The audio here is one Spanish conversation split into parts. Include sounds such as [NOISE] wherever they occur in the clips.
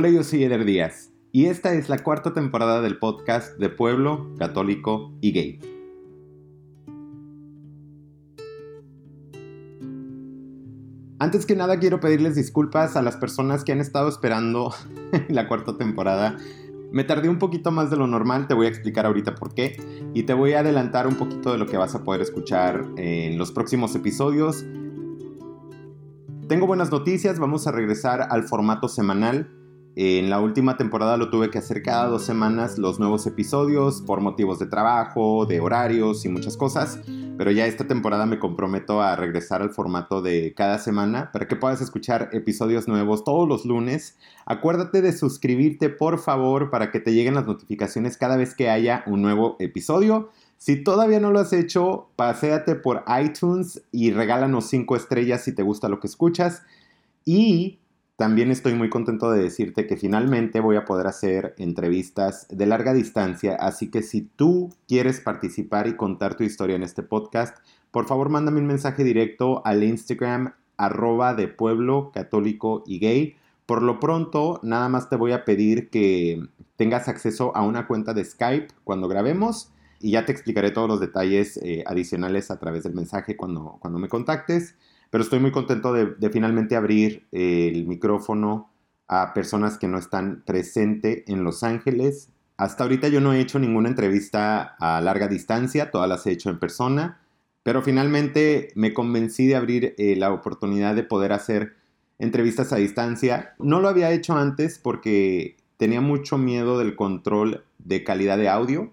Hola, yo soy Eder Díaz y esta es la cuarta temporada del podcast de Pueblo, Católico y Gay. Antes que nada quiero pedirles disculpas a las personas que han estado esperando [LAUGHS] la cuarta temporada. Me tardé un poquito más de lo normal, te voy a explicar ahorita por qué y te voy a adelantar un poquito de lo que vas a poder escuchar en los próximos episodios. Tengo buenas noticias, vamos a regresar al formato semanal. En la última temporada lo tuve que hacer cada dos semanas los nuevos episodios por motivos de trabajo, de horarios y muchas cosas. Pero ya esta temporada me comprometo a regresar al formato de cada semana para que puedas escuchar episodios nuevos todos los lunes. Acuérdate de suscribirte por favor para que te lleguen las notificaciones cada vez que haya un nuevo episodio. Si todavía no lo has hecho, paséate por iTunes y regálanos 5 estrellas si te gusta lo que escuchas. Y también estoy muy contento de decirte que finalmente voy a poder hacer entrevistas de larga distancia, así que si tú quieres participar y contar tu historia en este podcast, por favor mándame un mensaje directo al Instagram arroba de pueblo católico y gay. Por lo pronto, nada más te voy a pedir que tengas acceso a una cuenta de Skype cuando grabemos y ya te explicaré todos los detalles eh, adicionales a través del mensaje cuando, cuando me contactes. Pero estoy muy contento de, finalmente abrir el micrófono a personas que no están presentes en Los Ángeles. Hasta ahorita yo no he hecho ninguna entrevista a larga distancia, todas las he hecho en persona, pero finalmente me convencí de abrir eh, la oportunidad de poder hacer entrevistas a distancia. No lo había hecho antes porque tenía mucho miedo del control de calidad de audio,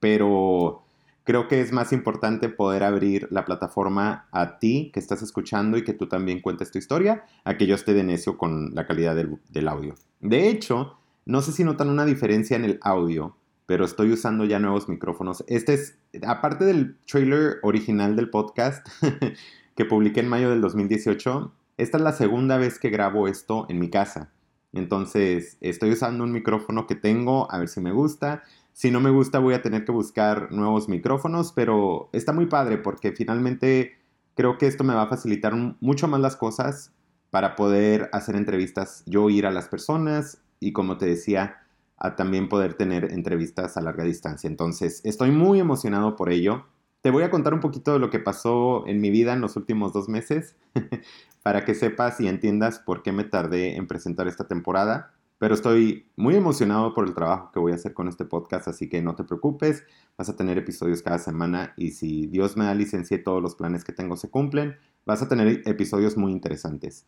pero creo que es más importante poder abrir la plataforma a ti que estás escuchando y que tú también cuentes tu historia, a que yo esté de necio con la calidad del, audio. De hecho, no sé si notan una diferencia en el audio, pero estoy usando ya nuevos micrófonos. Este es, aparte del trailer original del podcast [LAUGHS] que publiqué en mayo del 2018, esta es la segunda vez que grabo esto en mi casa. Entonces, estoy usando un micrófono que tengo, a ver si me gusta. Si no me gusta voy a tener que buscar nuevos micrófonos, pero está muy padre porque finalmente creo que esto me va a facilitar mucho más las cosas para poder hacer entrevistas, yo ir a las personas y como te decía, a también poder tener entrevistas a larga distancia. Entonces, estoy muy emocionado por ello. Te voy a contar un poquito de lo que pasó en mi vida en los últimos dos meses [LAUGHS] para que sepas y entiendas por qué me tardé en presentar esta temporada. Pero estoy muy emocionado por el trabajo que voy a hacer con este podcast, así que no te preocupes, vas a tener episodios cada semana y si Dios me da licencia y todos los planes que tengo se cumplen, vas a tener episodios muy interesantes.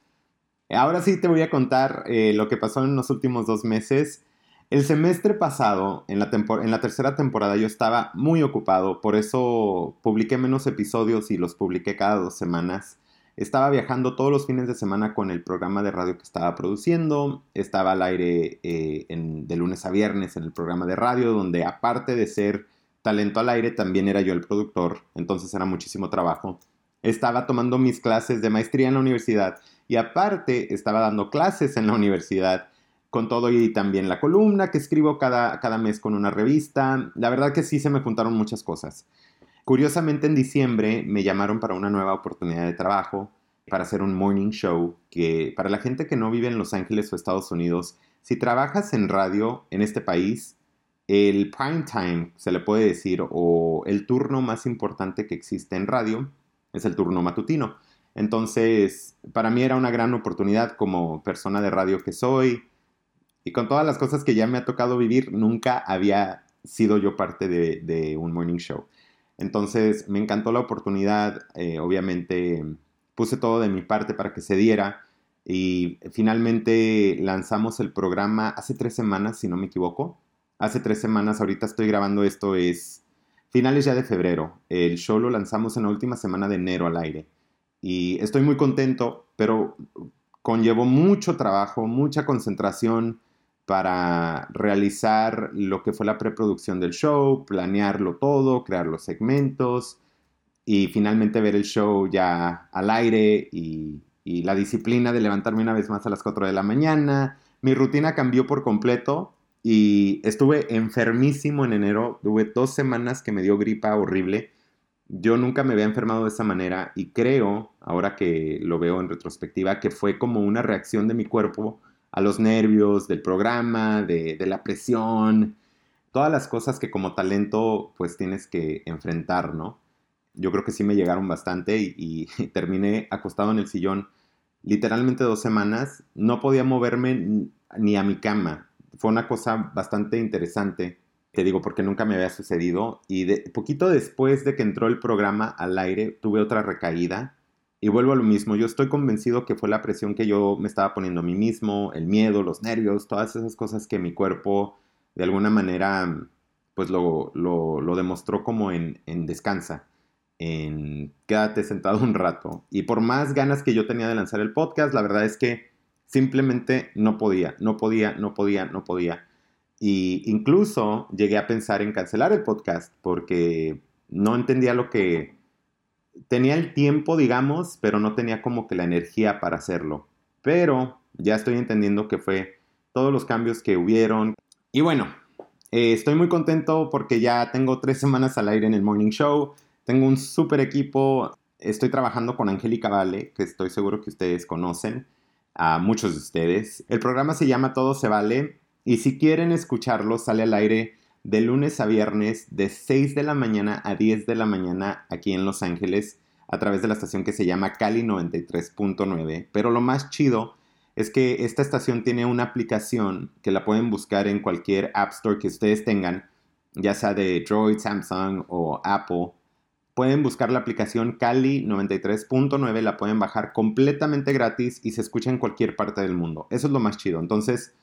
Ahora sí te voy a contar eh, lo que pasó en los últimos dos meses. El semestre pasado, en la, en la tercera temporada, yo estaba muy ocupado, por eso publiqué menos episodios y los publiqué cada dos semanas. Estaba viajando todos los fines de semana con el programa de radio que estaba produciendo. Estaba al aire eh, de lunes a viernes en el programa de radio, donde aparte de ser talento al aire, también era yo el productor. Entonces era muchísimo trabajo. Estaba tomando mis clases de maestría en la universidad y aparte estaba dando clases en la universidad con todo y también la columna que escribo cada, cada mes con una revista. La verdad que sí se me juntaron muchas cosas. Curiosamente en diciembre me llamaron para una nueva oportunidad de trabajo, para hacer un morning show, que para la gente que no vive en Los Ángeles o Estados Unidos, si trabajas en radio en este país, el prime time, se le puede decir, o el turno más importante que existe en radio, es el turno matutino. Entonces, para mí era una gran oportunidad como persona de radio que soy, y con todas las cosas que ya me ha tocado vivir, nunca había sido yo parte de, de un morning show. Entonces me encantó la oportunidad, eh, obviamente puse todo de mi parte para que se diera y finalmente lanzamos el programa hace tres semanas, si no me equivoco. Hace tres semanas, ahorita estoy grabando esto, es finales ya de febrero. El show lo lanzamos en la última semana de enero al aire. Y estoy muy contento, pero conllevó mucho trabajo, mucha concentración, para realizar lo que fue la preproducción del show, planearlo todo, crear los segmentos y finalmente ver el show ya al aire y, la disciplina de levantarme una vez más a las 4 de la mañana. Mi rutina cambió por completo y estuve enfermísimo en enero. Tuve dos semanas que me dio gripa horrible. Yo nunca me había enfermado de esa manera y creo, ahora que lo veo en retrospectiva, que fue como una reacción de mi cuerpo a los nervios del programa, de, la presión, todas las cosas que como talento pues tienes que enfrentar, ¿no? Yo creo que sí me llegaron bastante y, [LAUGHS] terminé acostado en el sillón literalmente dos semanas. No podía moverme ni a mi cama. Fue una cosa bastante interesante, te digo, porque nunca me había sucedido. Y de, poquito después de que entró el programa al aire, tuve otra recaída. Y vuelvo a lo mismo, yo estoy convencido que fue la presión que yo me estaba poniendo a mí mismo, el miedo, los nervios, todas esas cosas que mi cuerpo de alguna manera, pues lo, lo, demostró como en, en, descansa, en quédate sentado un rato. Y por más ganas que yo tenía de lanzar el podcast, la verdad es que simplemente no podía, no podía, no podía, no podía. Y incluso llegué a pensar en cancelar el podcast porque no entendía lo que... Tenía el tiempo, digamos, pero no tenía como que la energía para hacerlo. Pero ya estoy entendiendo que fue todos los cambios que hubieron, y bueno, eh, estoy muy contento porque ya tengo tres [LAUGHS] semanas al aire en el Morning Show. Tengo un súper equipo. Estoy trabajando con Angélica Vale, que estoy seguro que ustedes conocen, a muchos de ustedes. El programa se llama Todo se vale y si quieren escucharlo, sale al aire de lunes a viernes de 6 de la mañana a 10 de la mañana aquí en Los Ángeles a través de la estación que se llama Cali 93.9. Pero lo más chido es que esta estación tiene una aplicación que la pueden buscar en cualquier App Store que ustedes tengan, ya sea de Droid, Samsung o Apple. Pueden buscar la aplicación Cali 93.9, la pueden bajar completamente gratis y se escucha en cualquier parte del mundo. Eso es lo más chido. Entonces,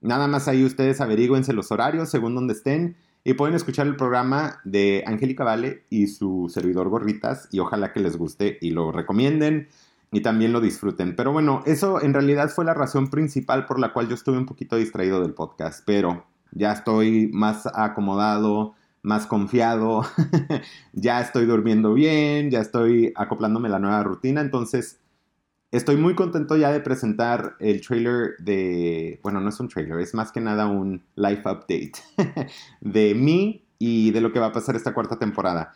nada más ahí ustedes averigüense los horarios según donde estén y pueden escuchar el programa de Angélica Vale y su servidor Gorritas y ojalá que les guste y lo recomienden y también lo disfruten. Pero bueno, eso en realidad fue la razón principal por la cual yo estuve un poquito distraído del podcast, pero ya estoy más acomodado, más confiado, [LAUGHS] ya estoy durmiendo bien, ya estoy acoplándome a la nueva rutina, entonces estoy muy contento ya de presentar el trailer de, bueno, no es un trailer, es más que nada un life update [LAUGHS] de mí y de lo que va a pasar esta cuarta temporada.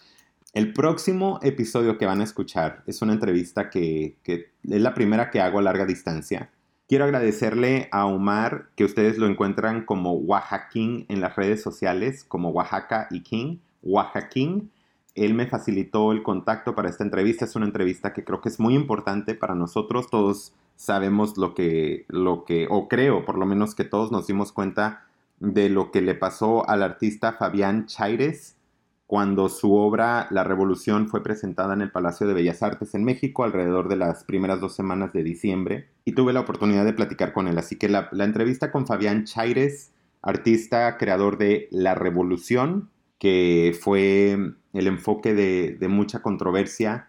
El próximo episodio que van a escuchar es una entrevista que, es la primera que hago a larga distancia. Quiero agradecerle a Omar, que ustedes lo encuentran como Oaxaquín en las redes sociales, como Oaxaca y King, Oaxaquín. Él me facilitó el contacto para esta entrevista. Es una entrevista que creo que es muy importante para nosotros. Todos sabemos lo que, lo que, o creo por lo menos que todos nos dimos cuenta de lo que le pasó al artista Fabián Chaires cuando su obra La Revolución fue presentada en el Palacio de Bellas Artes en México alrededor de las primeras dos semanas de diciembre y tuve la oportunidad de platicar con él. Así que la, entrevista con Fabián Chaires, artista creador de La Revolución, que fue el enfoque de, mucha controversia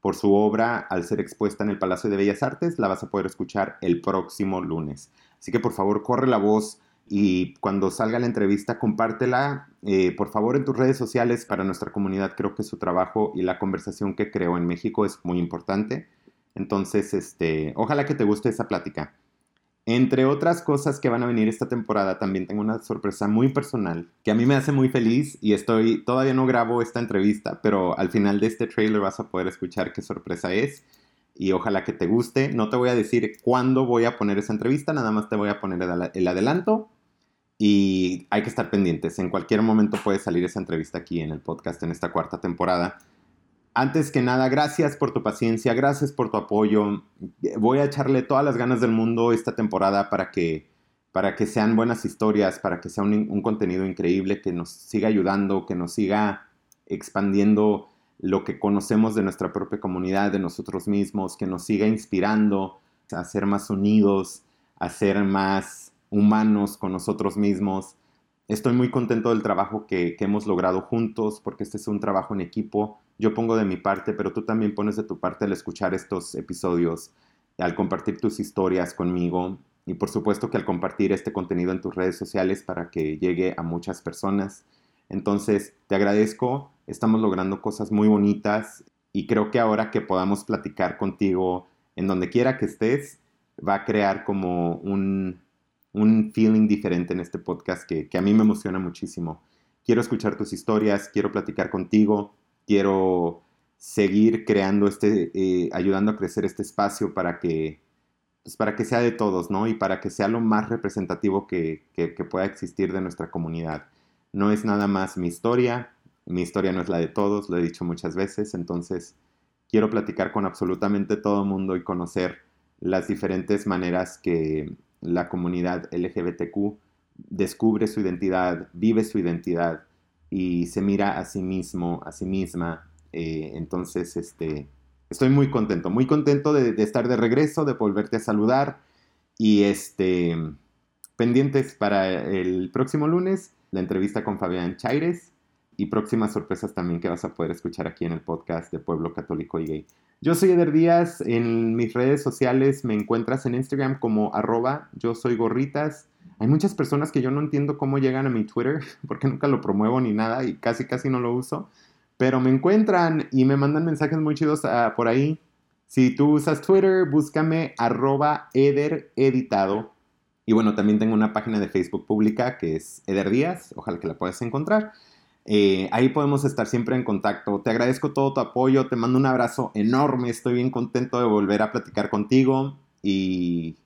por su obra al ser expuesta en el Palacio de Bellas Artes, la vas a poder escuchar el próximo lunes. Así que por favor corre la voz y cuando salga la entrevista compártela eh, por favor en tus redes sociales para nuestra comunidad. Creo que su trabajo y la conversación que creó en México es muy importante. Entonces, este, ojalá que te guste esa plática. Entre otras cosas que van a venir esta temporada, también tengo una sorpresa muy personal que a mí me hace muy feliz y estoy, todavía no grabo esta entrevista, pero al final de este trailer vas a poder escuchar qué sorpresa es y ojalá que te guste. No te voy a decir cuándo voy a poner esa entrevista, nada más te voy a poner el adelanto y hay que estar pendientes. En cualquier momento puede salir esa entrevista aquí en el podcast en esta cuarta temporada. Antes que nada, gracias por tu paciencia, gracias por tu apoyo. Voy a echarle todas las ganas del mundo esta temporada para que, para que sean buenas historias, para que sea un, un contenido increíble, que nos siga ayudando, que nos siga expandiendo lo que conocemos de nuestra propia comunidad, de nosotros mismos, que nos siga inspirando a ser más unidos, a ser más humanos con nosotros mismos. Estoy muy contento del trabajo que, hemos logrado juntos porque este es un trabajo en equipo. Yo pongo de mi parte, pero tú también pones de tu parte al escuchar estos episodios, al compartir tus historias conmigo y por supuesto que al compartir este contenido en tus redes sociales para que llegue a muchas personas. Entonces, te agradezco, estamos logrando cosas muy bonitas y creo que ahora que podamos platicar contigo en donde quiera que estés, va a crear como un, un feeling diferente en este podcast que, a mí me emociona muchísimo. Quiero escuchar tus historias, quiero platicar contigo, quiero seguir creando este, eh, ayudando a crecer este espacio para que pues, para que sea de todos, ¿no? Y para que sea lo más representativo que, que, pueda existir de nuestra comunidad. No es nada más mi historia, mi historia no es la de todos, lo he dicho muchas veces, entonces quiero platicar con absolutamente todo el mundo y conocer las diferentes maneras que la comunidad LGBTQ descubre su identidad, vive su identidad y se mira a sí mismo, a sí misma. Eh, entonces, este, estoy muy contento, muy contento de, estar de regreso, de volverte a saludar y este, pendientes para el próximo lunes, la entrevista con Fabián Chaires y próximas sorpresas también que vas a poder escuchar aquí en el podcast de Pueblo Católico y Gay. Yo soy Eder Díaz, en mis redes sociales me encuentras en Instagram como arroba yo soy gorritas. Hay muchas personas que yo no entiendo cómo llegan a mi Twitter, [LAUGHS] porque nunca lo promuevo ni nada y casi casi no lo uso. Pero me encuentran y me mandan mensajes muy chidos ah, por ahí. Si tú usas Twitter, búscame arroba Eder Editado. Y bueno, también tengo una página de Facebook pública que es Eder Díaz. Ojalá que la puedas encontrar. Eh, ahí podemos estar siempre en contacto. Te agradezco todo tu apoyo. Te mando un abrazo enorme. Estoy bien contento de volver a platicar contigo. Y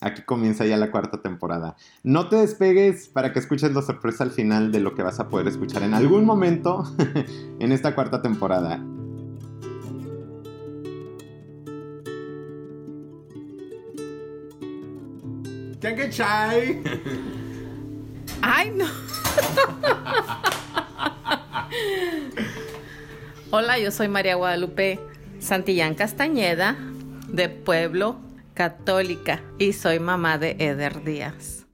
Aquí comienza ya la cuarta temporada. No te despegues para que escuches la sorpresa al final de lo que vas a poder escuchar en algún momento [LAUGHS] en esta cuarta temporada. ¿Qué chai? Ay, no. [LAUGHS] Hola, yo soy María Guadalupe Santillán Castañeda, de Pueblo católica y soy mamá de Eder Díaz.